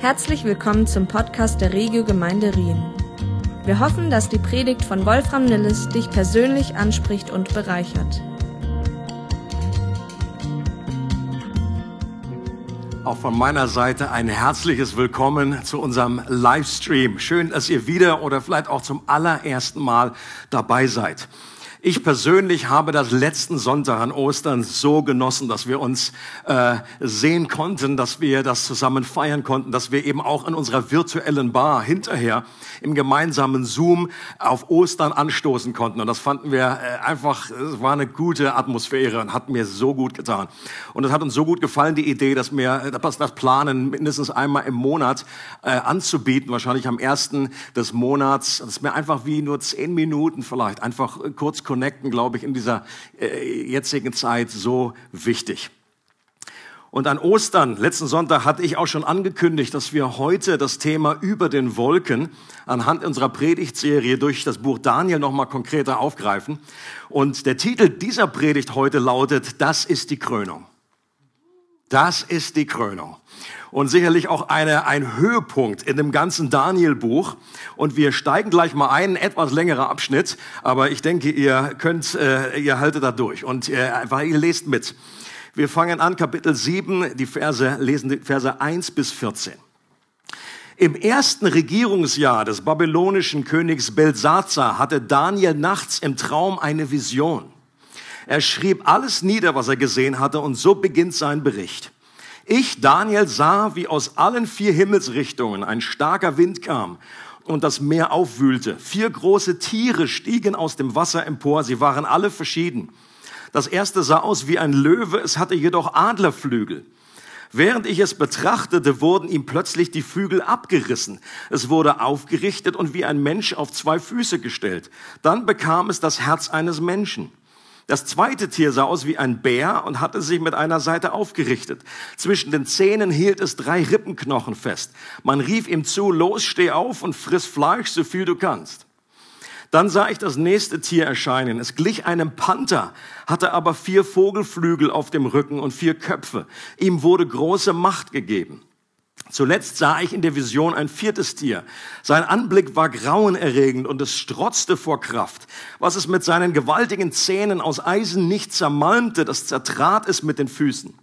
Herzlich willkommen zum Podcast der Regio Gemeinde Rien. Wir hoffen, dass die Predigt von Wolfram Nilles dich persönlich anspricht und bereichert. Auch von meiner Seite ein herzliches Willkommen zu unserem Livestream. Schön, dass ihr wieder oder vielleicht auch zum allerersten Mal dabei seid. Ich persönlich habe das letzten Sonntag an Ostern so genossen, dass wir uns äh, sehen konnten, dass wir das zusammen feiern konnten, dass wir eben auch in unserer virtuellen Bar hinterher im gemeinsamen Zoom auf Ostern anstoßen konnten. Und das fanden wir äh, einfach, es war eine gute Atmosphäre und hat mir so gut getan. Und es hat uns so gut gefallen, die Idee, dass wir dass das planen, mindestens einmal im Monat äh, anzubieten, wahrscheinlich am ersten des Monats. Das ist mir einfach wie nur zehn Minuten vielleicht, einfach kurz connecten, glaube ich, in dieser äh, jetzigen Zeit so wichtig. Und an Ostern, letzten Sonntag, hatte ich auch schon angekündigt, dass wir heute das Thema über den Wolken anhand unserer Predigtserie durch das Buch Daniel nochmal konkreter aufgreifen. Und der Titel dieser Predigt heute lautet, das ist die Krönung. Das ist die Krönung und sicherlich auch eine, ein Höhepunkt in dem ganzen Daniel-Buch. Und wir steigen gleich mal ein, etwas längerer Abschnitt, aber ich denke, ihr könnt, äh, ihr haltet da durch und äh, einfach, ihr lest mit. Wir fangen an, Kapitel 7, die Verse, lesen die Verse 1 bis 14. Im ersten Regierungsjahr des babylonischen Königs Belsazar hatte Daniel nachts im Traum eine Vision. Er schrieb alles nieder, was er gesehen hatte, und so beginnt sein Bericht. Ich, Daniel, sah, wie aus allen vier Himmelsrichtungen ein starker Wind kam und das Meer aufwühlte. Vier große Tiere stiegen aus dem Wasser empor. Sie waren alle verschieden. Das erste sah aus wie ein Löwe, es hatte jedoch Adlerflügel. Während ich es betrachtete, wurden ihm plötzlich die Flügel abgerissen. Es wurde aufgerichtet und wie ein Mensch auf zwei Füße gestellt. Dann bekam es das Herz eines Menschen. Das zweite Tier sah aus wie ein Bär und hatte sich mit einer Seite aufgerichtet. Zwischen den Zähnen hielt es drei Rippenknochen fest. Man rief ihm zu, los, steh auf und friss Fleisch, so viel du kannst. Dann sah ich das nächste Tier erscheinen. Es glich einem Panther, hatte aber vier Vogelflügel auf dem Rücken und vier Köpfe. Ihm wurde große Macht gegeben. Zuletzt sah ich in der Vision ein viertes Tier. Sein Anblick war grauenerregend und es strotzte vor Kraft. Was es mit seinen gewaltigen Zähnen aus Eisen nicht zermalmte, das zertrat es mit den Füßen.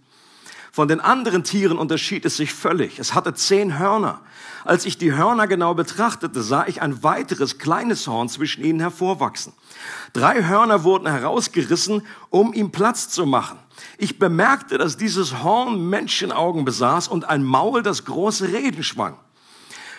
Von den anderen Tieren unterschied es sich völlig. Es hatte zehn Hörner. Als ich die Hörner genau betrachtete, sah ich ein weiteres kleines Horn zwischen ihnen hervorwachsen. Drei Hörner wurden herausgerissen, um ihm Platz zu machen. Ich bemerkte, dass dieses Horn Menschenaugen besaß und ein Maul, das große Reden schwang.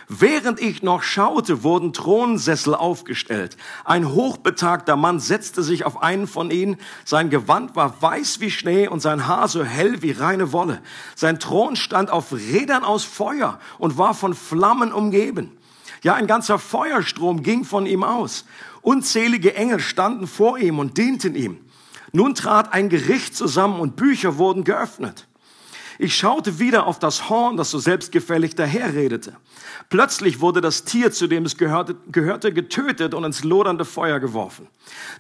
Während ich noch schaute, wurden Thronsessel aufgestellt. Ein hochbetagter Mann setzte sich auf einen von ihnen. Sein Gewand war weiß wie Schnee und sein Haar so hell wie reine Wolle. Sein Thron stand auf Rädern aus Feuer und war von Flammen umgeben. Ja, ein ganzer Feuerstrom ging von ihm aus. Unzählige Engel standen vor ihm und dienten ihm. Nun trat ein Gericht zusammen und Bücher wurden geöffnet. Ich schaute wieder auf das Horn, das so selbstgefällig daherredete. Plötzlich wurde das Tier, zu dem es gehörte, gehörte, getötet und ins lodernde Feuer geworfen.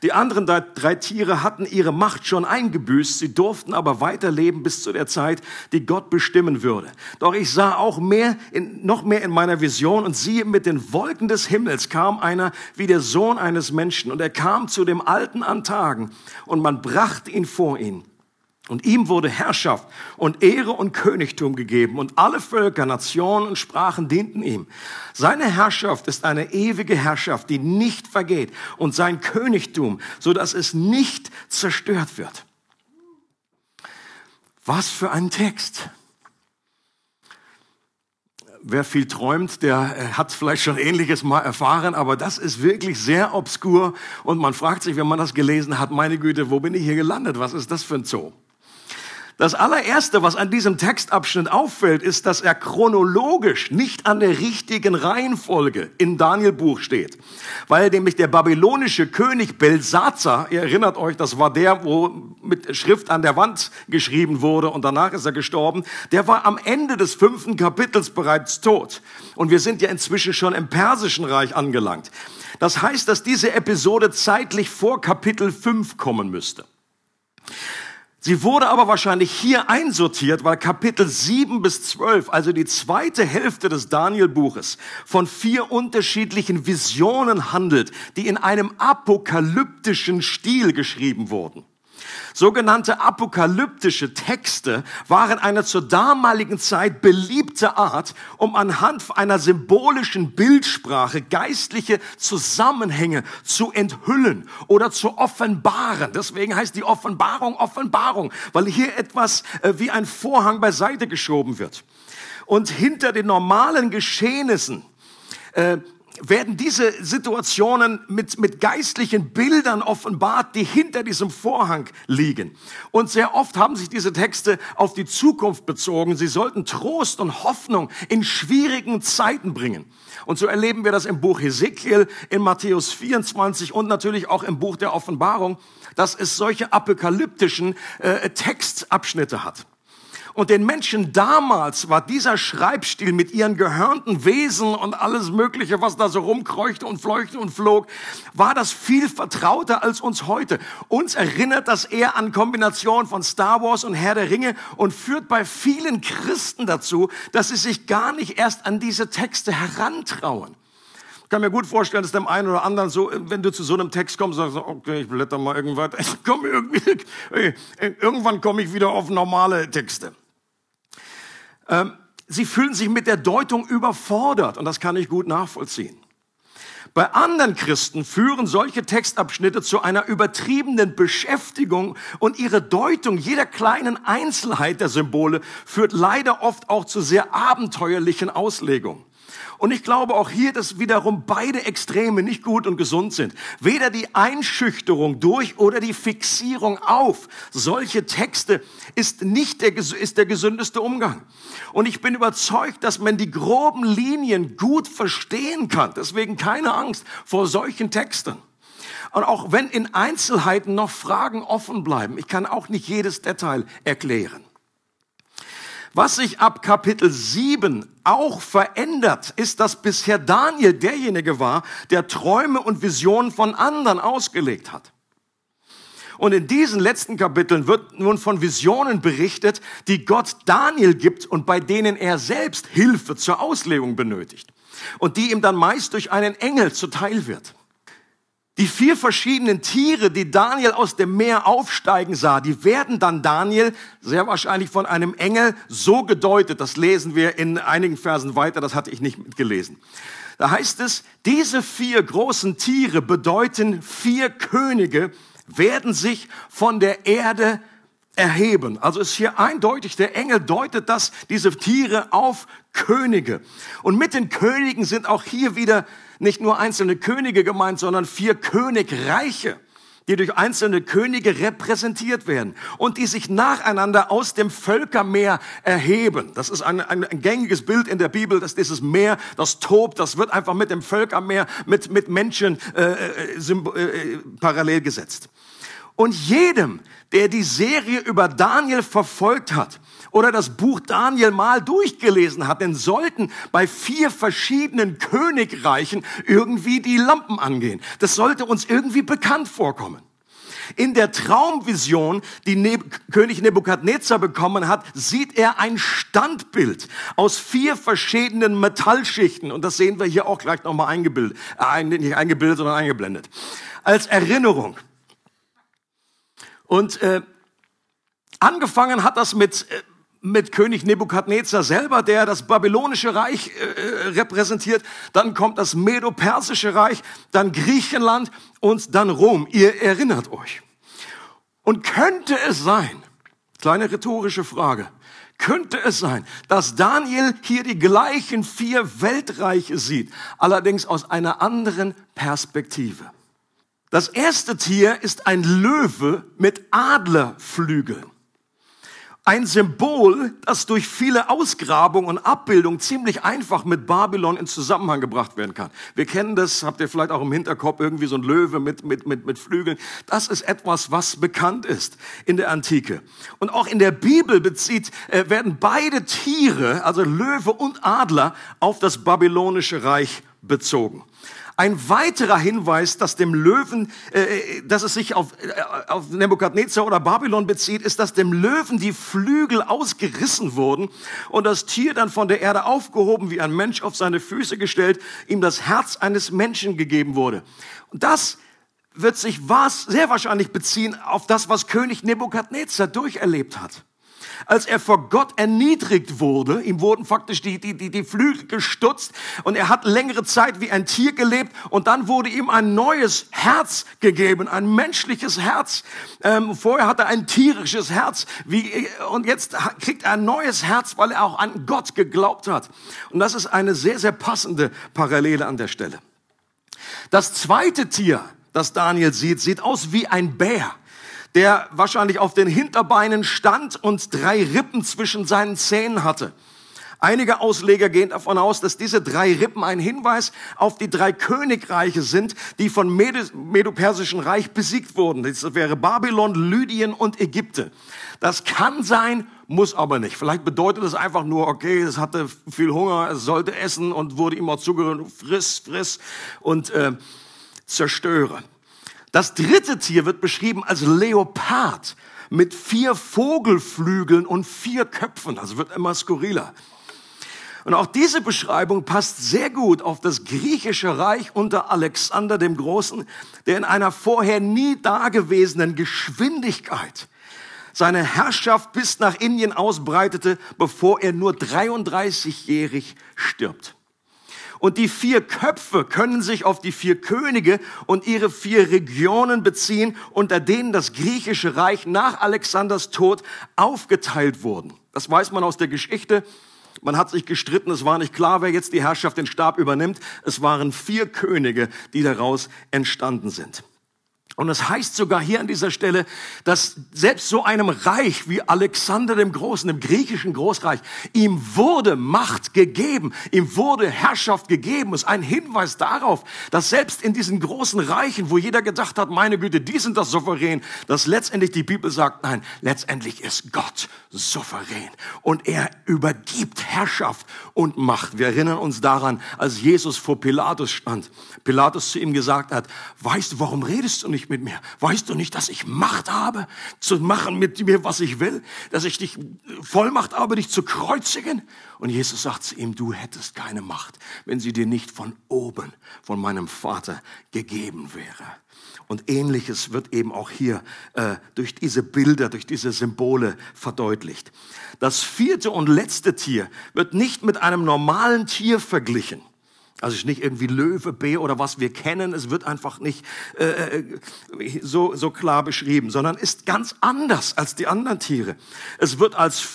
Die anderen drei Tiere hatten ihre Macht schon eingebüßt, sie durften aber weiterleben bis zu der Zeit, die Gott bestimmen würde. Doch ich sah auch mehr, in, noch mehr in meiner Vision und siehe, mit den Wolken des Himmels kam einer wie der Sohn eines Menschen und er kam zu dem Alten an Tagen und man brachte ihn vor ihn. Und ihm wurde Herrschaft und Ehre und Königtum gegeben und alle Völker, Nationen und Sprachen dienten ihm. Seine Herrschaft ist eine ewige Herrschaft, die nicht vergeht und sein Königtum, so dass es nicht zerstört wird. Was für ein Text. Wer viel träumt, der äh, hat vielleicht schon Ähnliches mal erfahren, aber das ist wirklich sehr obskur und man fragt sich, wenn man das gelesen hat, meine Güte, wo bin ich hier gelandet? Was ist das für ein Zoo? Das allererste, was an diesem Textabschnitt auffällt, ist, dass er chronologisch nicht an der richtigen Reihenfolge in Daniel Buch steht. Weil nämlich der babylonische König Belsazar, ihr erinnert euch, das war der, wo mit Schrift an der Wand geschrieben wurde und danach ist er gestorben, der war am Ende des fünften Kapitels bereits tot. Und wir sind ja inzwischen schon im Persischen Reich angelangt. Das heißt, dass diese Episode zeitlich vor Kapitel 5 kommen müsste. Sie wurde aber wahrscheinlich hier einsortiert, weil Kapitel 7 bis 12, also die zweite Hälfte des Daniel-Buches, von vier unterschiedlichen Visionen handelt, die in einem apokalyptischen Stil geschrieben wurden. Sogenannte apokalyptische Texte waren eine zur damaligen Zeit beliebte Art, um anhand einer symbolischen Bildsprache geistliche Zusammenhänge zu enthüllen oder zu offenbaren. Deswegen heißt die Offenbarung Offenbarung, weil hier etwas äh, wie ein Vorhang beiseite geschoben wird. Und hinter den normalen Geschehnissen äh, werden diese Situationen mit, mit geistlichen Bildern offenbart, die hinter diesem Vorhang liegen. Und sehr oft haben sich diese Texte auf die Zukunft bezogen. Sie sollten Trost und Hoffnung in schwierigen Zeiten bringen. Und so erleben wir das im Buch Hesekiel, in Matthäus 24 und natürlich auch im Buch der Offenbarung, dass es solche apokalyptischen äh, Textabschnitte hat. Und den Menschen damals war dieser Schreibstil mit ihren gehörnten Wesen und alles Mögliche, was da so rumkreuchte und fleuchte und flog, war das viel vertrauter als uns heute. Uns erinnert das eher an Kombination von Star Wars und Herr der Ringe und führt bei vielen Christen dazu, dass sie sich gar nicht erst an diese Texte herantrauen. Ich kann mir gut vorstellen, dass dem einen oder anderen so, wenn du zu so einem Text kommst, sagst du, okay, ich blätter mal irgendwas, ich komm irgendwie, irgendwann komme ich wieder auf normale Texte. Ähm, sie fühlen sich mit der Deutung überfordert und das kann ich gut nachvollziehen. Bei anderen Christen führen solche Textabschnitte zu einer übertriebenen Beschäftigung und ihre Deutung jeder kleinen Einzelheit der Symbole führt leider oft auch zu sehr abenteuerlichen Auslegungen. Und ich glaube auch hier, dass wiederum beide Extreme nicht gut und gesund sind. Weder die Einschüchterung durch oder die Fixierung auf solche Texte ist nicht der, ist der gesündeste Umgang. Und ich bin überzeugt, dass man die groben Linien gut verstehen kann. Deswegen keine Angst vor solchen Texten. Und auch wenn in Einzelheiten noch Fragen offen bleiben, ich kann auch nicht jedes Detail erklären. Was sich ab Kapitel 7 auch verändert, ist, dass bisher Daniel derjenige war, der Träume und Visionen von anderen ausgelegt hat. Und in diesen letzten Kapiteln wird nun von Visionen berichtet, die Gott Daniel gibt und bei denen er selbst Hilfe zur Auslegung benötigt. Und die ihm dann meist durch einen Engel zuteil wird. Die vier verschiedenen Tiere, die Daniel aus dem Meer aufsteigen sah, die werden dann Daniel sehr wahrscheinlich von einem Engel so gedeutet. Das lesen wir in einigen Versen weiter, das hatte ich nicht mitgelesen. Da heißt es, diese vier großen Tiere bedeuten vier Könige, werden sich von der Erde erheben. Also ist hier eindeutig, der Engel deutet das, diese Tiere auf Könige. Und mit den Königen sind auch hier wieder nicht nur einzelne Könige gemeint, sondern vier Königreiche, die durch einzelne Könige repräsentiert werden und die sich nacheinander aus dem Völkermeer erheben. Das ist ein, ein, ein gängiges Bild in der Bibel, dass dieses Meer, das tobt, das wird einfach mit dem Völkermeer, mit, mit Menschen äh, äh, äh, parallel gesetzt. Und jedem, der die Serie über Daniel verfolgt hat, oder das Buch Daniel mal durchgelesen hat, denn sollten bei vier verschiedenen Königreichen irgendwie die Lampen angehen. Das sollte uns irgendwie bekannt vorkommen. In der Traumvision, die ne König Nebukadnezar bekommen hat, sieht er ein Standbild aus vier verschiedenen Metallschichten. Und das sehen wir hier auch gleich nochmal eingebildet. Äh, nicht eingebildet, sondern eingeblendet. Als Erinnerung. Und äh, angefangen hat das mit äh, mit König Nebukadnezar selber, der das babylonische Reich äh, repräsentiert. Dann kommt das Medo-Persische Reich, dann Griechenland und dann Rom. Ihr erinnert euch. Und könnte es sein, kleine rhetorische Frage, könnte es sein, dass Daniel hier die gleichen vier Weltreiche sieht, allerdings aus einer anderen Perspektive? Das erste Tier ist ein Löwe mit Adlerflügeln. Ein Symbol, das durch viele Ausgrabungen und Abbildungen ziemlich einfach mit Babylon in Zusammenhang gebracht werden kann. Wir kennen das, habt ihr vielleicht auch im Hinterkopf, irgendwie so ein Löwe mit, mit, mit, mit Flügeln. Das ist etwas, was bekannt ist in der Antike. Und auch in der Bibel bezieht, äh, werden beide Tiere, also Löwe und Adler, auf das babylonische Reich bezogen. Ein weiterer Hinweis, dass dem Löwen, äh, dass es sich auf, äh, auf Nebukadnezar oder Babylon bezieht, ist, dass dem Löwen die Flügel ausgerissen wurden und das Tier dann von der Erde aufgehoben, wie ein Mensch auf seine Füße gestellt, ihm das Herz eines Menschen gegeben wurde. Und das wird sich was sehr wahrscheinlich beziehen auf das, was König Nebukadnezar durcherlebt hat als er vor Gott erniedrigt wurde. Ihm wurden faktisch die, die, die, die Flügel gestutzt und er hat längere Zeit wie ein Tier gelebt und dann wurde ihm ein neues Herz gegeben, ein menschliches Herz. Ähm, vorher hatte er ein tierisches Herz wie, und jetzt kriegt er ein neues Herz, weil er auch an Gott geglaubt hat. Und das ist eine sehr, sehr passende Parallele an der Stelle. Das zweite Tier, das Daniel sieht, sieht aus wie ein Bär der wahrscheinlich auf den Hinterbeinen stand und drei Rippen zwischen seinen Zähnen hatte. Einige Ausleger gehen davon aus, dass diese drei Rippen ein Hinweis auf die drei Königreiche sind, die von Medo-Persischen Reich besiegt wurden. Das wäre Babylon, Lydien und Ägypte. Das kann sein, muss aber nicht. Vielleicht bedeutet es einfach nur, okay, es hatte viel Hunger, es sollte essen und wurde ihm auch zugehört, friss, friss und äh, zerstöre. Das dritte Tier wird beschrieben als Leopard mit vier Vogelflügeln und vier Köpfen. Also wird immer skurriler. Und auch diese Beschreibung passt sehr gut auf das griechische Reich unter Alexander dem Großen, der in einer vorher nie dagewesenen Geschwindigkeit seine Herrschaft bis nach Indien ausbreitete, bevor er nur 33-jährig stirbt. Und die vier Köpfe können sich auf die vier Könige und ihre vier Regionen beziehen, unter denen das griechische Reich nach Alexanders Tod aufgeteilt wurden. Das weiß man aus der Geschichte. Man hat sich gestritten, es war nicht klar, wer jetzt die Herrschaft den Stab übernimmt. Es waren vier Könige, die daraus entstanden sind. Und es heißt sogar hier an dieser Stelle, dass selbst so einem Reich wie Alexander dem Großen, dem griechischen Großreich, ihm wurde Macht gegeben, ihm wurde Herrschaft gegeben. Es ist ein Hinweis darauf, dass selbst in diesen großen Reichen, wo jeder gedacht hat, meine Güte, die sind das souverän, dass letztendlich die Bibel sagt, nein, letztendlich ist Gott souverän und er übergibt Herrschaft und Macht. Wir erinnern uns daran, als Jesus vor Pilatus stand, Pilatus zu ihm gesagt hat, weißt du, warum redest du nicht mit mir? Weißt du nicht, dass ich Macht habe, zu machen mit mir, was ich will? Dass ich dich Vollmacht habe, dich zu kreuzigen? Und Jesus sagt zu ihm, du hättest keine Macht, wenn sie dir nicht von oben, von meinem Vater gegeben wäre. Und ähnliches wird eben auch hier äh, durch diese Bilder, durch diese Symbole verdeutlicht. Das vierte und letzte Tier wird nicht mit einem normalen Tier verglichen. Also es ist nicht irgendwie Löwe, B oder was wir kennen. Es wird einfach nicht äh, äh, so, so klar beschrieben, sondern ist ganz anders als die anderen Tiere. Es wird als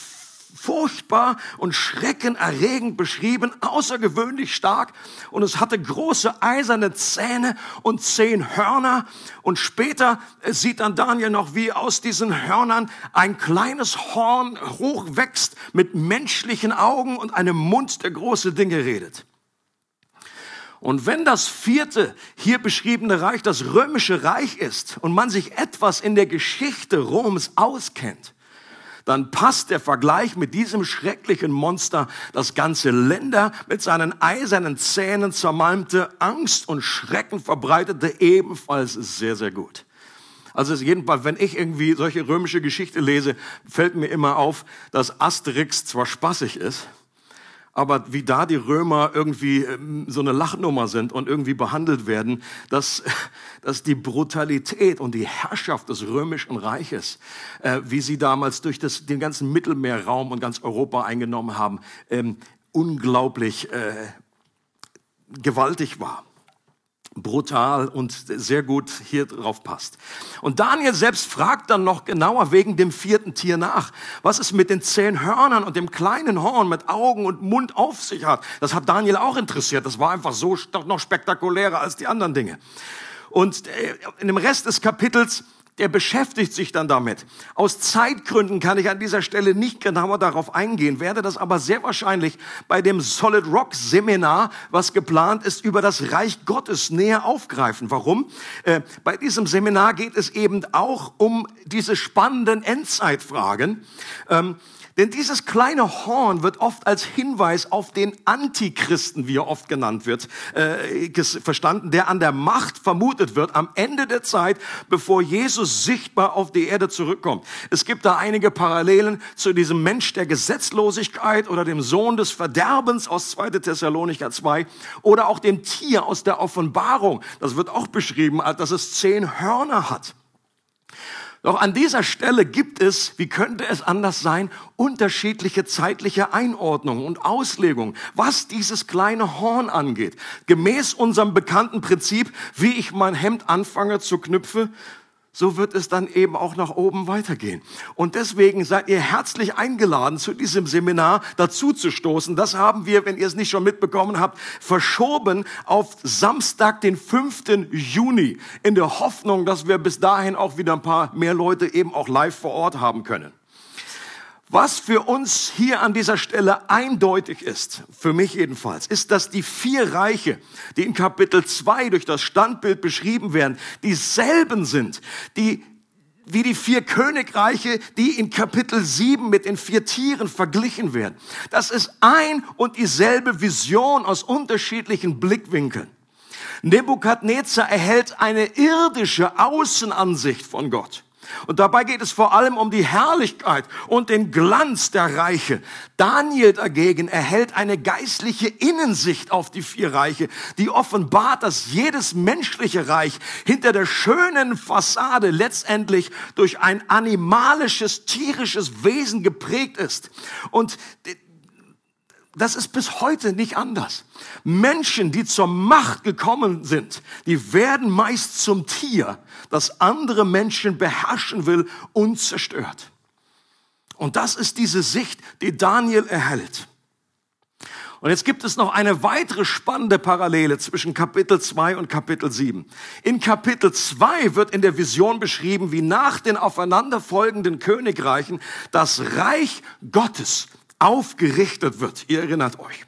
furchtbar und schreckenerregend beschrieben, außergewöhnlich stark. Und es hatte große eiserne Zähne und zehn Hörner. Und später sieht dann Daniel noch, wie aus diesen Hörnern ein kleines Horn hochwächst mit menschlichen Augen und einem Mund, der große Dinge redet. Und wenn das vierte hier beschriebene Reich das römische Reich ist und man sich etwas in der Geschichte Roms auskennt, dann passt der Vergleich mit diesem schrecklichen Monster, das ganze Länder mit seinen eisernen Zähnen zermalmte, Angst und Schrecken verbreitete, ebenfalls sehr, sehr gut. Also jedenfalls, wenn ich irgendwie solche römische Geschichte lese, fällt mir immer auf, dass Asterix zwar spaßig ist, aber wie da die Römer irgendwie ähm, so eine Lachnummer sind und irgendwie behandelt werden, dass, dass die Brutalität und die Herrschaft des römischen Reiches, äh, wie sie damals durch das, den ganzen Mittelmeerraum und ganz Europa eingenommen haben, ähm, unglaublich äh, gewaltig war brutal und sehr gut hier drauf passt. Und Daniel selbst fragt dann noch genauer wegen dem vierten Tier nach, was es mit den zehn Hörnern und dem kleinen Horn mit Augen und Mund auf sich hat. Das hat Daniel auch interessiert. Das war einfach so noch spektakulärer als die anderen Dinge. Und äh, in dem Rest des Kapitels der beschäftigt sich dann damit. Aus Zeitgründen kann ich an dieser Stelle nicht genauer darauf eingehen, werde das aber sehr wahrscheinlich bei dem Solid Rock Seminar, was geplant ist, über das Reich Gottes näher aufgreifen. Warum? Äh, bei diesem Seminar geht es eben auch um diese spannenden Endzeitfragen. Ähm, Denn dieses kleine Horn wird oft als Hinweis auf den Antichristen, wie er oft genannt wird, äh, verstanden, der an der Macht vermutet wird am Ende der Zeit, bevor Jesus sichtbar auf die Erde zurückkommt. Es gibt da einige Parallelen zu diesem Mensch der Gesetzlosigkeit oder dem Sohn des Verderbens aus 2. Thessalonicher 2 oder auch dem Tier aus der Offenbarung. Das wird auch beschrieben, dass es zehn Hörner hat. Doch an dieser Stelle gibt es, wie könnte es anders sein, unterschiedliche zeitliche Einordnungen und Auslegungen, was dieses kleine Horn angeht. Gemäß unserem bekannten Prinzip, wie ich mein Hemd anfange zu knüpfen, so wird es dann eben auch nach oben weitergehen. Und deswegen seid ihr herzlich eingeladen, zu diesem Seminar dazu zu stoßen. Das haben wir, wenn ihr es nicht schon mitbekommen habt, verschoben auf Samstag, den 5. Juni, in der Hoffnung, dass wir bis dahin auch wieder ein paar mehr Leute eben auch live vor Ort haben können. Was für uns hier an dieser Stelle eindeutig ist, für mich jedenfalls, ist, dass die vier Reiche, die in Kapitel 2 durch das Standbild beschrieben werden, dieselben sind, die wie die vier Königreiche, die in Kapitel 7 mit den vier Tieren verglichen werden. Das ist ein und dieselbe Vision aus unterschiedlichen Blickwinkeln. Nebukadnezar erhält eine irdische Außenansicht von Gott. Und dabei geht es vor allem um die Herrlichkeit und den Glanz der Reiche. Daniel dagegen erhält eine geistliche Innensicht auf die vier Reiche, die offenbart, dass jedes menschliche Reich hinter der schönen Fassade letztendlich durch ein animalisches, tierisches Wesen geprägt ist. Und das ist bis heute nicht anders. Menschen, die zur Macht gekommen sind, die werden meist zum Tier, das andere Menschen beherrschen will und zerstört. Und das ist diese Sicht, die Daniel erhält. Und jetzt gibt es noch eine weitere spannende Parallele zwischen Kapitel 2 und Kapitel 7. In Kapitel 2 wird in der Vision beschrieben, wie nach den aufeinanderfolgenden Königreichen das Reich Gottes aufgerichtet wird. Ihr erinnert euch.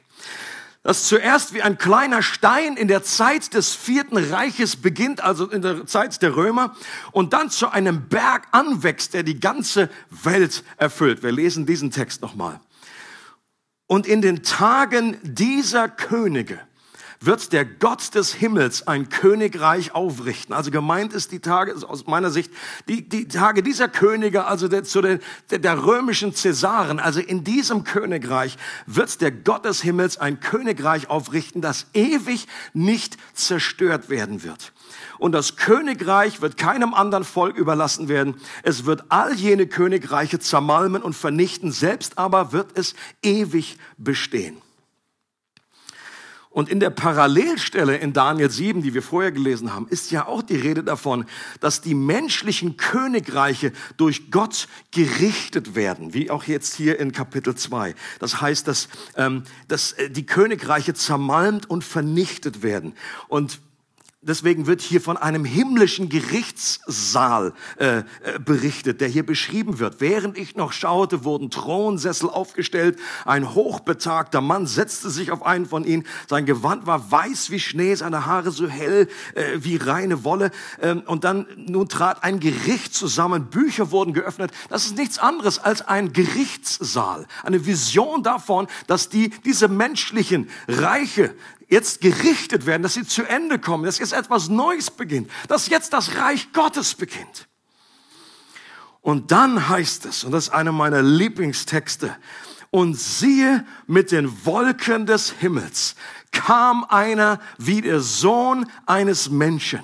Das zuerst wie ein kleiner Stein in der Zeit des vierten Reiches beginnt, also in der Zeit der Römer, und dann zu einem Berg anwächst, der die ganze Welt erfüllt. Wir lesen diesen Text nochmal. Und in den Tagen dieser Könige, wird der Gott des Himmels ein Königreich aufrichten. Also gemeint ist die Tage, aus meiner Sicht, die, die Tage dieser Könige, also der, zu den, der, der römischen Cäsaren. Also in diesem Königreich wird der Gott des Himmels ein Königreich aufrichten, das ewig nicht zerstört werden wird. Und das Königreich wird keinem anderen Volk überlassen werden. Es wird all jene Königreiche zermalmen und vernichten. Selbst aber wird es ewig bestehen. Und in der Parallelstelle in Daniel 7, die wir vorher gelesen haben, ist ja auch die Rede davon, dass die menschlichen Königreiche durch Gott gerichtet werden, wie auch jetzt hier in Kapitel 2. Das heißt, dass, ähm, dass äh, die Königreiche zermalmt und vernichtet werden. Und Deswegen wird hier von einem himmlischen Gerichtssaal äh, äh, berichtet, der hier beschrieben wird. Während ich noch schaute, wurden Thronsessel aufgestellt. Ein hochbetagter Mann setzte sich auf einen von ihnen. Sein Gewand war weiß wie Schnee, seine Haare so hell äh, wie reine Wolle. Ähm, und dann nun trat ein Gericht zusammen. Bücher wurden geöffnet. Das ist nichts anderes als ein Gerichtssaal. Eine Vision davon, dass die, diese menschlichen Reiche, jetzt gerichtet werden, dass sie zu Ende kommen, dass jetzt etwas Neues beginnt, dass jetzt das Reich Gottes beginnt. Und dann heißt es, und das ist einer meiner Lieblingstexte, und siehe mit den Wolken des Himmels kam einer wie der Sohn eines Menschen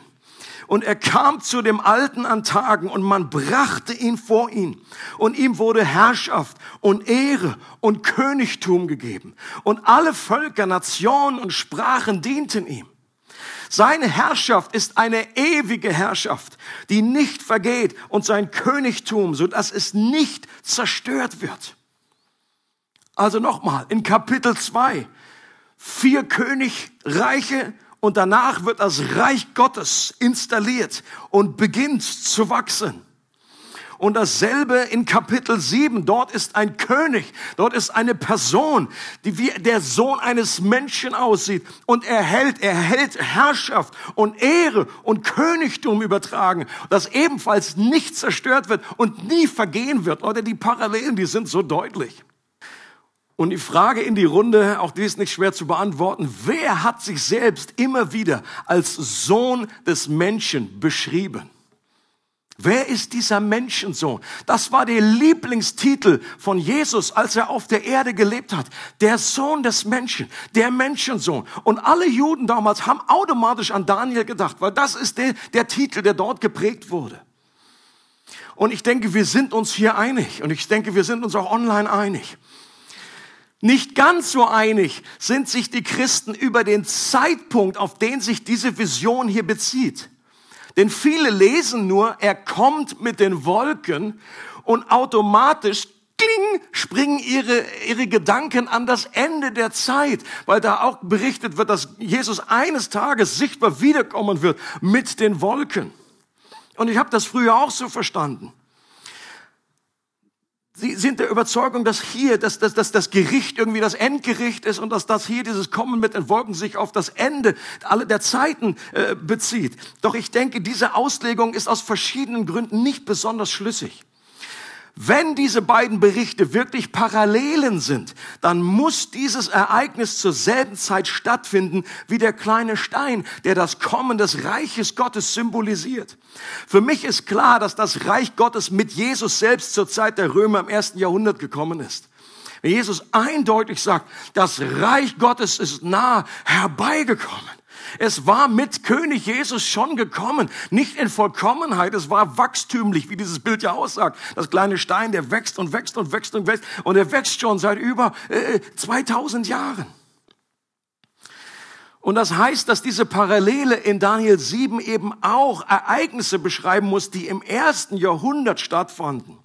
und er kam zu dem Alten an Tagen und man brachte ihn vor ihn. Und ihm wurde Herrschaft und Ehre und Königtum gegeben. Und alle Völker, Nationen und Sprachen dienten ihm. Seine Herrschaft ist eine ewige Herrschaft, die nicht vergeht und sein Königtum, so dass es nicht zerstört wird. Also nochmal, in Kapitel 2, vier Königreiche und danach wird das Reich Gottes installiert und beginnt zu wachsen. Und dasselbe in Kapitel 7. Dort ist ein König, dort ist eine Person, die wie der Sohn eines Menschen aussieht. Und er hält, er hält Herrschaft und Ehre und Königtum übertragen, das ebenfalls nicht zerstört wird und nie vergehen wird. Oder die Parallelen, die sind so deutlich. Und die Frage in die Runde, auch die ist nicht schwer zu beantworten, wer hat sich selbst immer wieder als Sohn des Menschen beschrieben? Wer ist dieser Menschensohn? Das war der Lieblingstitel von Jesus, als er auf der Erde gelebt hat. Der Sohn des Menschen, der Menschensohn. Und alle Juden damals haben automatisch an Daniel gedacht, weil das ist der, der Titel, der dort geprägt wurde. Und ich denke, wir sind uns hier einig. Und ich denke, wir sind uns auch online einig. Nicht ganz so einig sind sich die Christen über den Zeitpunkt, auf den sich diese Vision hier bezieht. Denn viele lesen nur, er kommt mit den Wolken und automatisch kling, springen ihre, ihre Gedanken an das Ende der Zeit, weil da auch berichtet wird, dass Jesus eines Tages sichtbar wiederkommen wird mit den Wolken. Und ich habe das früher auch so verstanden. Sie sind der Überzeugung, dass hier dass, dass, dass das Gericht irgendwie das Endgericht ist und dass das hier dieses Kommen mit den Wolken sich auf das Ende alle der Zeiten äh, bezieht. Doch ich denke, diese Auslegung ist aus verschiedenen Gründen nicht besonders schlüssig. Wenn diese beiden Berichte wirklich Parallelen sind, dann muss dieses Ereignis zur selben Zeit stattfinden wie der kleine Stein, der das Kommen des Reiches Gottes symbolisiert. Für mich ist klar, dass das Reich Gottes mit Jesus selbst zur Zeit der Römer im ersten Jahrhundert gekommen ist. Wenn Jesus eindeutig sagt, das Reich Gottes ist nah herbeigekommen, es war mit König Jesus schon gekommen, nicht in Vollkommenheit, es war wachstümlich, wie dieses Bild ja aussagt. Das kleine Stein, der wächst und wächst und wächst und wächst und er wächst schon seit über äh, 2000 Jahren. Und das heißt, dass diese Parallele in Daniel 7 eben auch Ereignisse beschreiben muss, die im ersten Jahrhundert stattfanden.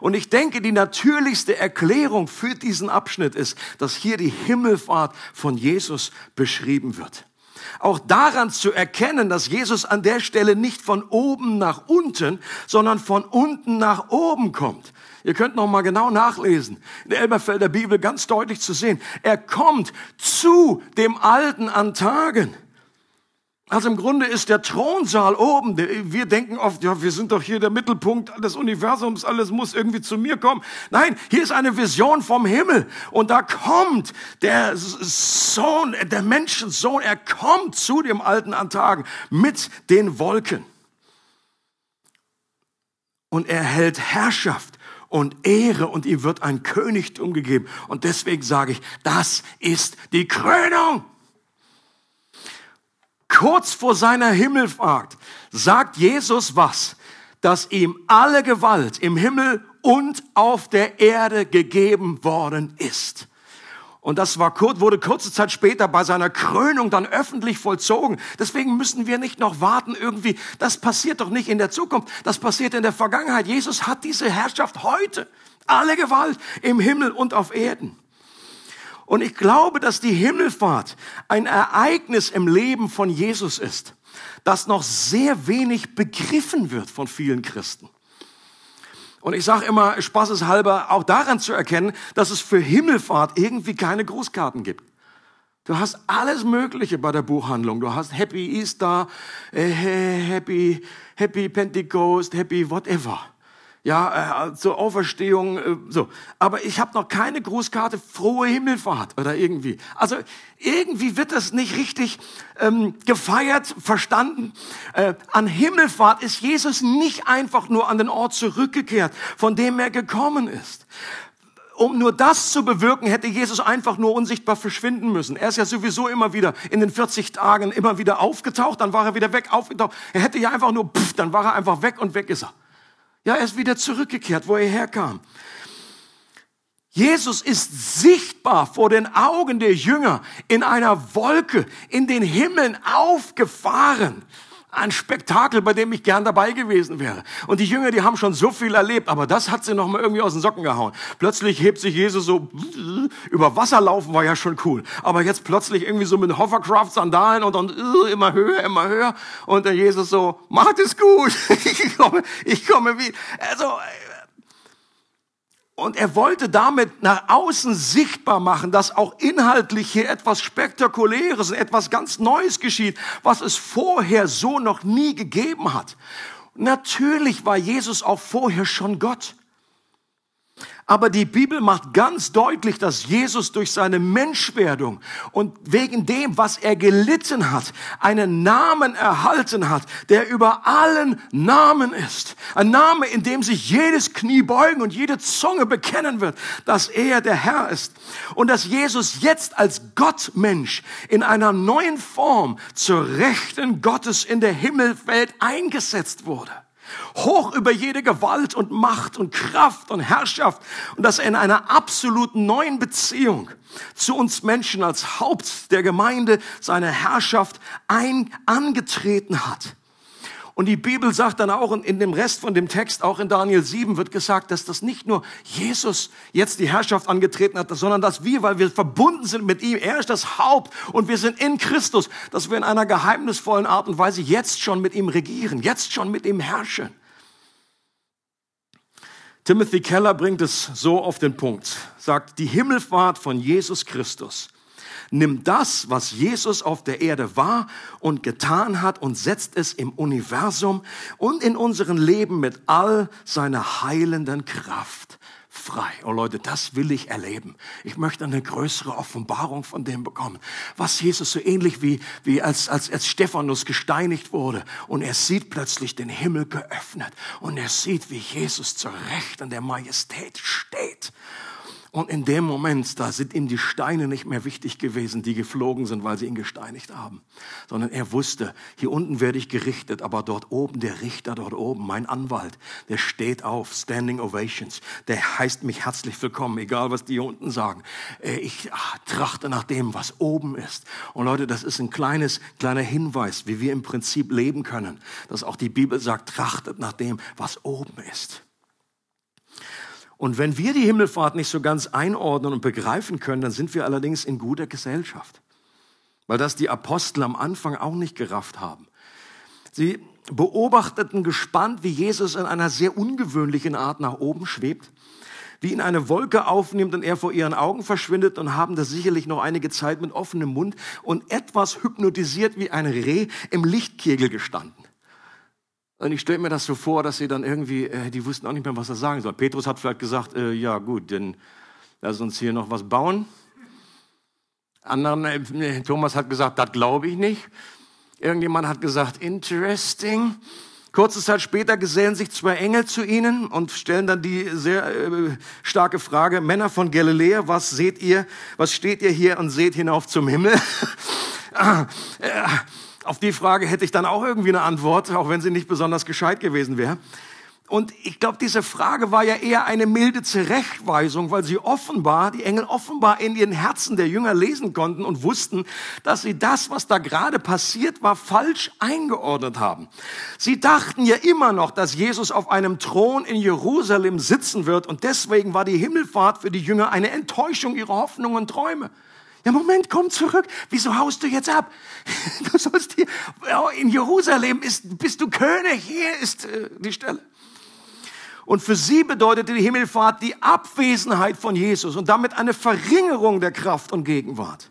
Und ich denke, die natürlichste Erklärung für diesen Abschnitt ist, dass hier die Himmelfahrt von Jesus beschrieben wird auch daran zu erkennen, dass Jesus an der Stelle nicht von oben nach unten, sondern von unten nach oben kommt. Ihr könnt noch mal genau nachlesen. In der Elberfelder Bibel ganz deutlich zu sehen. Er kommt zu dem Alten an Tagen. Also im Grunde ist der Thronsaal oben. Wir denken oft, ja, wir sind doch hier der Mittelpunkt des Universums, alles muss irgendwie zu mir kommen. Nein, hier ist eine Vision vom Himmel und da kommt der Sohn, der Menschensohn, er kommt zu dem alten Antagen mit den Wolken. Und er hält Herrschaft und Ehre und ihm wird ein Königtum gegeben. Und deswegen sage ich, das ist die Krönung. Kurz vor seiner Himmelfahrt sagt Jesus was? Dass ihm alle Gewalt im Himmel und auf der Erde gegeben worden ist. Und das war kurz, wurde kurze Zeit später bei seiner Krönung dann öffentlich vollzogen. Deswegen müssen wir nicht noch warten irgendwie. Das passiert doch nicht in der Zukunft. Das passiert in der Vergangenheit. Jesus hat diese Herrschaft heute. Alle Gewalt im Himmel und auf Erden. Und ich glaube, dass die Himmelfahrt ein Ereignis im Leben von Jesus ist, das noch sehr wenig begriffen wird von vielen Christen. Und ich sage immer spaßeshalber auch daran zu erkennen, dass es für Himmelfahrt irgendwie keine Grußkarten gibt. Du hast alles Mögliche bei der Buchhandlung. Du hast Happy Easter, äh, Happy, Happy Pentecost, Happy whatever ja, äh, zur Auferstehung, äh, so. Aber ich habe noch keine Grußkarte, frohe Himmelfahrt oder irgendwie. Also irgendwie wird das nicht richtig ähm, gefeiert, verstanden. Äh, an Himmelfahrt ist Jesus nicht einfach nur an den Ort zurückgekehrt, von dem er gekommen ist. Um nur das zu bewirken, hätte Jesus einfach nur unsichtbar verschwinden müssen. Er ist ja sowieso immer wieder in den 40 Tagen immer wieder aufgetaucht, dann war er wieder weg, aufgetaucht. Er hätte ja einfach nur, pff, dann war er einfach weg und weg ist er. Ja, er ist wieder zurückgekehrt, wo er herkam. Jesus ist sichtbar vor den Augen der Jünger in einer Wolke in den Himmeln aufgefahren. Ein Spektakel, bei dem ich gern dabei gewesen wäre. Und die Jünger, die haben schon so viel erlebt, aber das hat sie noch mal irgendwie aus den Socken gehauen. Plötzlich hebt sich Jesus so über Wasser laufen war ja schon cool, aber jetzt plötzlich irgendwie so mit Hovercraft Sandalen und dann immer höher, immer höher und der Jesus so macht es gut. ich komme, ich komme wie also und er wollte damit nach außen sichtbar machen, dass auch inhaltlich hier etwas Spektakuläres, etwas ganz Neues geschieht, was es vorher so noch nie gegeben hat. Natürlich war Jesus auch vorher schon Gott. Aber die Bibel macht ganz deutlich, dass Jesus durch seine Menschwerdung und wegen dem, was er gelitten hat, einen Namen erhalten hat, der über allen Namen ist. Ein Name, in dem sich jedes Knie beugen und jede Zunge bekennen wird, dass er der Herr ist. Und dass Jesus jetzt als Gottmensch in einer neuen Form zur Rechten Gottes in der Himmelwelt eingesetzt wurde hoch über jede Gewalt und Macht und Kraft und Herrschaft und dass er in einer absoluten neuen Beziehung zu uns Menschen als Haupt der Gemeinde seine Herrschaft ein angetreten hat. Und die Bibel sagt dann auch, in dem Rest von dem Text, auch in Daniel 7 wird gesagt, dass das nicht nur Jesus jetzt die Herrschaft angetreten hat, sondern dass wir, weil wir verbunden sind mit ihm, er ist das Haupt und wir sind in Christus, dass wir in einer geheimnisvollen Art und Weise jetzt schon mit ihm regieren, jetzt schon mit ihm herrschen. Timothy Keller bringt es so auf den Punkt, sagt, die Himmelfahrt von Jesus Christus nimmt das, was Jesus auf der Erde war und getan hat und setzt es im Universum und in unserem Leben mit all seiner heilenden Kraft frei. Oh Leute, das will ich erleben. Ich möchte eine größere Offenbarung von dem bekommen. Was Jesus so ähnlich wie, wie als, als, als Stephanus gesteinigt wurde und er sieht plötzlich den Himmel geöffnet und er sieht, wie Jesus zur Rechten der Majestät steht und in dem Moment, da sind ihm die Steine nicht mehr wichtig gewesen, die geflogen sind, weil sie ihn gesteinigt haben. Sondern er wusste, hier unten werde ich gerichtet, aber dort oben, der Richter dort oben, mein Anwalt, der steht auf, Standing Ovations. Der heißt mich herzlich willkommen, egal was die hier unten sagen. Äh, ich trachte nach dem, was oben ist. Und Leute, das ist ein kleines, kleiner Hinweis, wie wir im Prinzip leben können. Dass auch die Bibel sagt, trachtet nach dem, was oben ist. Und wenn wir die Himmelfahrt nicht so ganz einordnen und begreifen können, dann sind wir allerdings in guter Gesellschaft. Weil das die Apostel am Anfang auch nicht gerafft haben. Sie beobachteten gespannt, wie Jesus in einer sehr ungewöhnlichen Art nach oben schwebt, wie ihn eine Wolke aufnimmt und er vor ihren Augen verschwindet und haben da sicherlich noch einige Zeit mit offenem Mund und etwas hypnotisiert wie ein Reh im Lichtkegel gestanden. Und ich stelle mir das so vor, dass sie dann irgendwie, äh, die wussten auch nicht mehr, was er sagen soll. Petrus hat vielleicht gesagt, äh, ja gut, dann lass uns hier noch was bauen. Anderen, äh, Thomas hat gesagt, das glaube ich nicht. Irgendjemand hat gesagt, interesting. Kurze Zeit später gesellen sich zwei Engel zu ihnen und stellen dann die sehr äh, starke Frage, Männer von Galiläa, was seht ihr, was steht ihr hier und seht hinauf zum Himmel? Auf die Frage hätte ich dann auch irgendwie eine Antwort, auch wenn sie nicht besonders gescheit gewesen wäre. Und ich glaube, diese Frage war ja eher eine milde Zurechtweisung, weil sie offenbar, die Engel offenbar in ihren Herzen der Jünger lesen konnten und wussten, dass sie das, was da gerade passiert war, falsch eingeordnet haben. Sie dachten ja immer noch, dass Jesus auf einem Thron in Jerusalem sitzen wird und deswegen war die Himmelfahrt für die Jünger eine Enttäuschung ihrer Hoffnungen und Träume. Ja, Moment, komm zurück. Wieso haust du jetzt ab? Du sollst hier, in Jerusalem ist, bist du König. Hier ist äh, die Stelle. Und für sie bedeutete die Himmelfahrt die Abwesenheit von Jesus und damit eine Verringerung der Kraft und Gegenwart.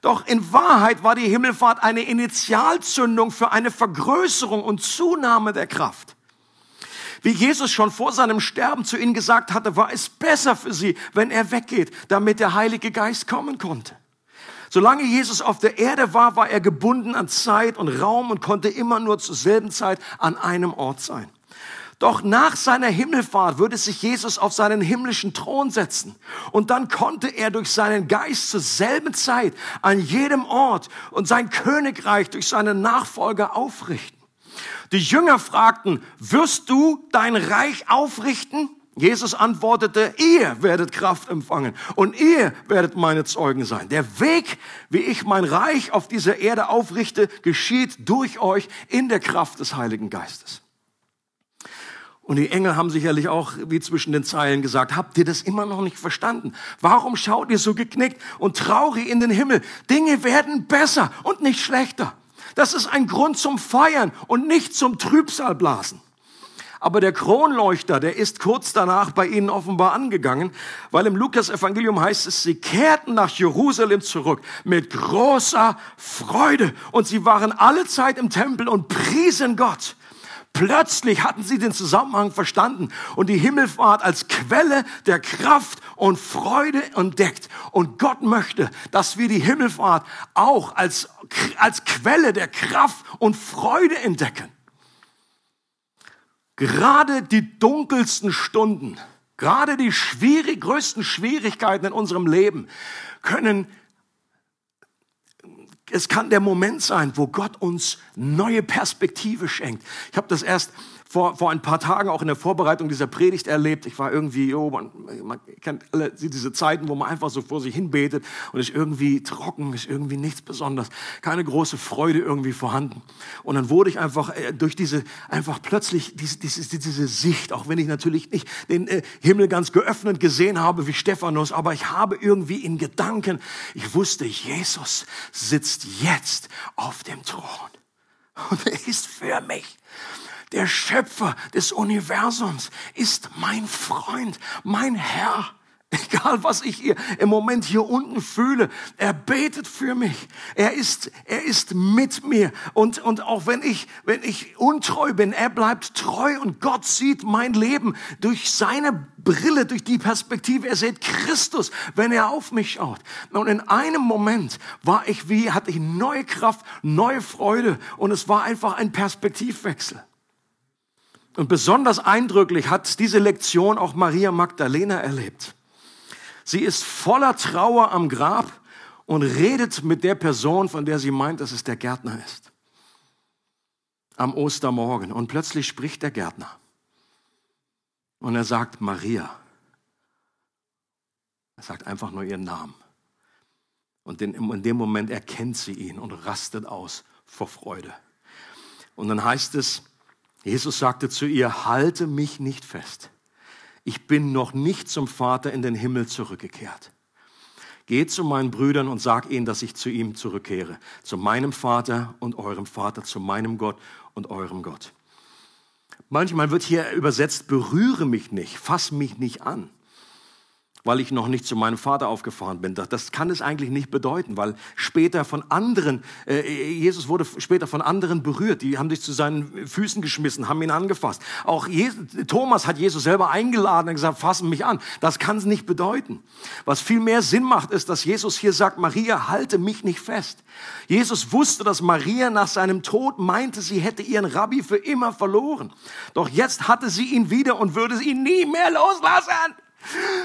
Doch in Wahrheit war die Himmelfahrt eine Initialzündung für eine Vergrößerung und Zunahme der Kraft. Wie Jesus schon vor seinem Sterben zu ihnen gesagt hatte, war es besser für sie, wenn er weggeht, damit der Heilige Geist kommen konnte. Solange Jesus auf der Erde war, war er gebunden an Zeit und Raum und konnte immer nur zur selben Zeit an einem Ort sein. Doch nach seiner Himmelfahrt würde sich Jesus auf seinen himmlischen Thron setzen. Und dann konnte er durch seinen Geist zur selben Zeit an jedem Ort und sein Königreich durch seine Nachfolger aufrichten. Die Jünger fragten, wirst du dein Reich aufrichten? Jesus antwortete, ihr werdet Kraft empfangen und ihr werdet meine Zeugen sein. Der Weg, wie ich mein Reich auf dieser Erde aufrichte, geschieht durch euch in der Kraft des Heiligen Geistes. Und die Engel haben sicherlich auch wie zwischen den Zeilen gesagt, habt ihr das immer noch nicht verstanden? Warum schaut ihr so geknickt und traurig in den Himmel? Dinge werden besser und nicht schlechter. Das ist ein Grund zum Feiern und nicht zum Trübsalblasen. Aber der Kronleuchter, der ist kurz danach bei ihnen offenbar angegangen, weil im Lukas-Evangelium heißt es, sie kehrten nach Jerusalem zurück mit großer Freude und sie waren alle Zeit im Tempel und priesen Gott. Plötzlich hatten sie den Zusammenhang verstanden und die Himmelfahrt als Quelle der Kraft und Freude entdeckt. Und Gott möchte, dass wir die Himmelfahrt auch als, als Quelle der Kraft und Freude entdecken. Gerade die dunkelsten Stunden, gerade die schwierig, größten Schwierigkeiten in unserem Leben können es kann der Moment sein, wo Gott uns neue Perspektive schenkt. Ich habe das erst vor, vor ein paar Tagen auch in der Vorbereitung dieser Predigt erlebt. Ich war irgendwie, oh, man, man kennt alle diese Zeiten, wo man einfach so vor sich hin betet und ist irgendwie trocken, ist irgendwie nichts Besonderes, keine große Freude irgendwie vorhanden. Und dann wurde ich einfach äh, durch diese, einfach plötzlich diese, diese, diese Sicht, auch wenn ich natürlich nicht den äh, Himmel ganz geöffnet gesehen habe wie Stephanus, aber ich habe irgendwie in Gedanken, ich wusste, Jesus sitzt jetzt auf dem Thron. Und er ist für mich der Schöpfer des Universums ist mein Freund, mein Herr. Egal, was ich hier im Moment hier unten fühle, er betet für mich. Er ist, er ist mit mir. Und, und auch wenn ich, wenn ich untreu bin, er bleibt treu und Gott sieht mein Leben durch seine Brille, durch die Perspektive. Er sieht Christus, wenn er auf mich schaut. Und in einem Moment war ich wie, hatte ich neue Kraft, neue Freude und es war einfach ein Perspektivwechsel. Und besonders eindrücklich hat diese Lektion auch Maria Magdalena erlebt. Sie ist voller Trauer am Grab und redet mit der Person, von der sie meint, dass es der Gärtner ist. Am Ostermorgen. Und plötzlich spricht der Gärtner. Und er sagt Maria. Er sagt einfach nur ihren Namen. Und in dem Moment erkennt sie ihn und rastet aus vor Freude. Und dann heißt es, Jesus sagte zu ihr, halte mich nicht fest. Ich bin noch nicht zum Vater in den Himmel zurückgekehrt. Geh zu meinen Brüdern und sag ihnen, dass ich zu ihm zurückkehre. Zu meinem Vater und eurem Vater, zu meinem Gott und eurem Gott. Manchmal wird hier übersetzt, berühre mich nicht, fass mich nicht an weil ich noch nicht zu meinem Vater aufgefahren bin. Das kann es eigentlich nicht bedeuten, weil später von anderen, äh, Jesus wurde später von anderen berührt, die haben sich zu seinen Füßen geschmissen, haben ihn angefasst. Auch Jesus, Thomas hat Jesus selber eingeladen und gesagt, fassen mich an. Das kann es nicht bedeuten. Was viel mehr Sinn macht, ist, dass Jesus hier sagt, Maria, halte mich nicht fest. Jesus wusste, dass Maria nach seinem Tod meinte, sie hätte ihren Rabbi für immer verloren. Doch jetzt hatte sie ihn wieder und würde ihn nie mehr loslassen.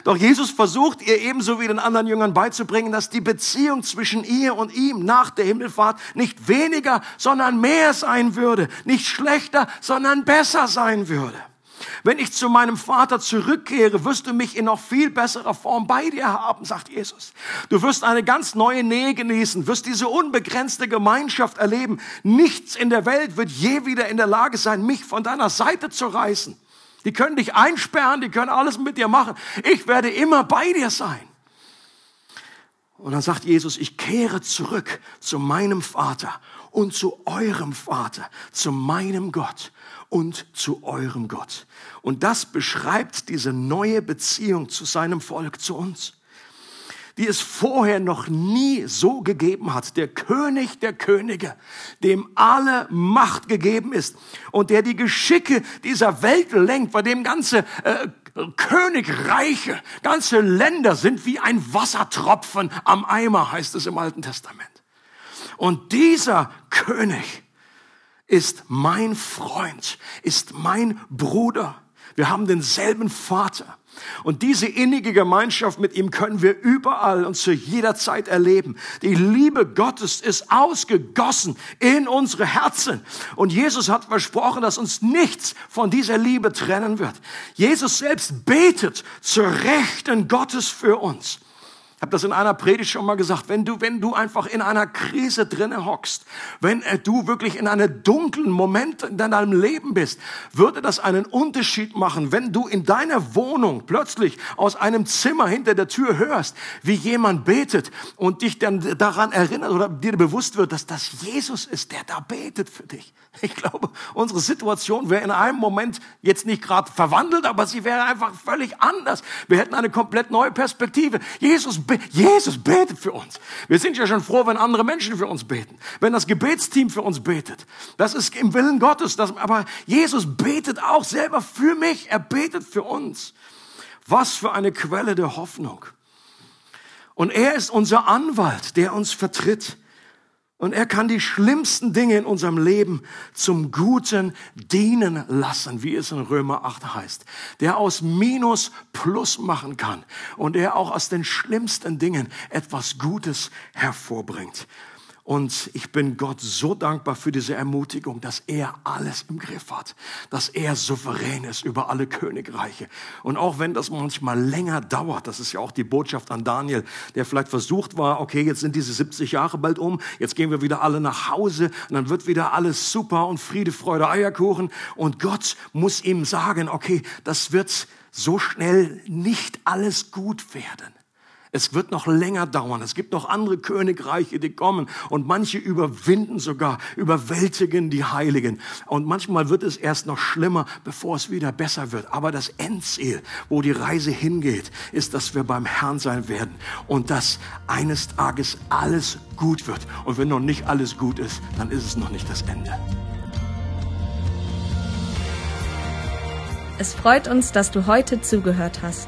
Doch Jesus versucht ihr ebenso wie den anderen Jüngern beizubringen, dass die Beziehung zwischen ihr und ihm nach der Himmelfahrt nicht weniger, sondern mehr sein würde. Nicht schlechter, sondern besser sein würde. Wenn ich zu meinem Vater zurückkehre, wirst du mich in noch viel besserer Form bei dir haben, sagt Jesus. Du wirst eine ganz neue Nähe genießen, wirst diese unbegrenzte Gemeinschaft erleben. Nichts in der Welt wird je wieder in der Lage sein, mich von deiner Seite zu reißen. Die können dich einsperren, die können alles mit dir machen. Ich werde immer bei dir sein. Und dann sagt Jesus, ich kehre zurück zu meinem Vater und zu eurem Vater, zu meinem Gott und zu eurem Gott. Und das beschreibt diese neue Beziehung zu seinem Volk, zu uns die es vorher noch nie so gegeben hat. Der König der Könige, dem alle Macht gegeben ist und der die Geschicke dieser Welt lenkt, bei dem ganze äh, Königreiche, ganze Länder sind wie ein Wassertropfen am Eimer, heißt es im Alten Testament. Und dieser König ist mein Freund, ist mein Bruder Wir haben denselben Vater. Und diese innige Gemeinschaft mit ihm können wir überall und zu jeder Zeit erleben. Die Liebe Gottes ist ausgegossen in unsere Herzen. Und Jesus hat versprochen, dass uns nichts von dieser Liebe trennen wird. Jesus selbst betet zur Rechten Gottes für uns habe das in einer Predigt schon mal gesagt, wenn du, wenn du einfach in einer Krise drinne hockst, wenn äh, du wirklich in einem dunklen Moment in deinem Leben bist, würde das einen Unterschied machen, wenn du in deiner Wohnung plötzlich aus einem Zimmer hinter der Tür hörst, wie jemand betet und dich dann daran erinnert oder dir bewusst wird, dass das Jesus ist, der da betet für dich. Ich glaube, unsere Situation wäre in einem Moment jetzt nicht gerade verwandelt, aber sie wäre einfach völlig anders. Wir hätten eine komplett neue Perspektive. Jesus betet Jesus betet für uns. Wir sind ja schon froh, wenn andere Menschen für uns beten. Wenn das Gebetsteam für uns betet. Das ist im Willen Gottes. Das, aber Jesus betet auch selber für mich. Er betet für uns. Was für eine Quelle der Hoffnung. Und er ist unser Anwalt, der uns vertritt. Und er kann die schlimmsten Dinge in unserem Leben zum Guten dienen lassen, wie es in Römer 8 heißt. Der aus Minus Plus machen kann und der auch aus den schlimmsten Dingen etwas Gutes hervorbringt. Und ich bin Gott so dankbar für diese Ermutigung, dass er alles im Griff hat, dass er souverän ist über alle Königreiche. Und auch wenn das manchmal länger dauert, das ist ja auch die Botschaft an Daniel, der vielleicht versucht war, okay, jetzt sind diese 70 Jahre bald um, jetzt gehen wir wieder alle nach Hause und dann wird wieder alles super und Friede, Freude, Eierkuchen. Und Gott muss ihm sagen, okay, das wird so schnell nicht alles gut werden. Es wird noch länger dauern. Es gibt noch andere Königreiche, die kommen. Und manche überwinden sogar, überwältigen die Heiligen. Und manchmal wird es erst noch schlimmer, bevor es wieder besser wird. Aber das Endziel, wo die Reise hingeht, ist, dass wir beim Herrn sein werden. Und dass eines Tages alles gut wird. Und wenn noch nicht alles gut ist, dann ist es noch nicht das Ende. Es freut uns, dass du heute zugehört hast.